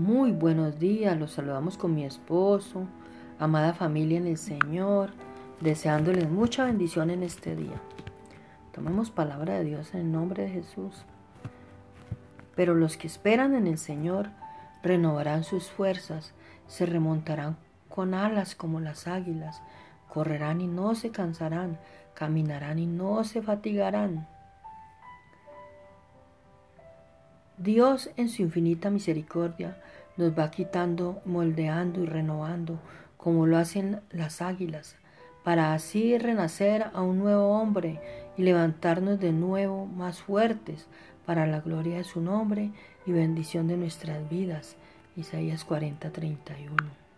Muy buenos días, los saludamos con mi esposo, amada familia en el Señor, deseándoles mucha bendición en este día. Tomemos palabra de Dios en el nombre de Jesús. Pero los que esperan en el Señor renovarán sus fuerzas, se remontarán con alas como las águilas, correrán y no se cansarán, caminarán y no se fatigarán. Dios en su infinita misericordia nos va quitando, moldeando y renovando, como lo hacen las águilas, para así renacer a un nuevo hombre y levantarnos de nuevo más fuertes para la gloria de su nombre y bendición de nuestras vidas. Isaías 40:31.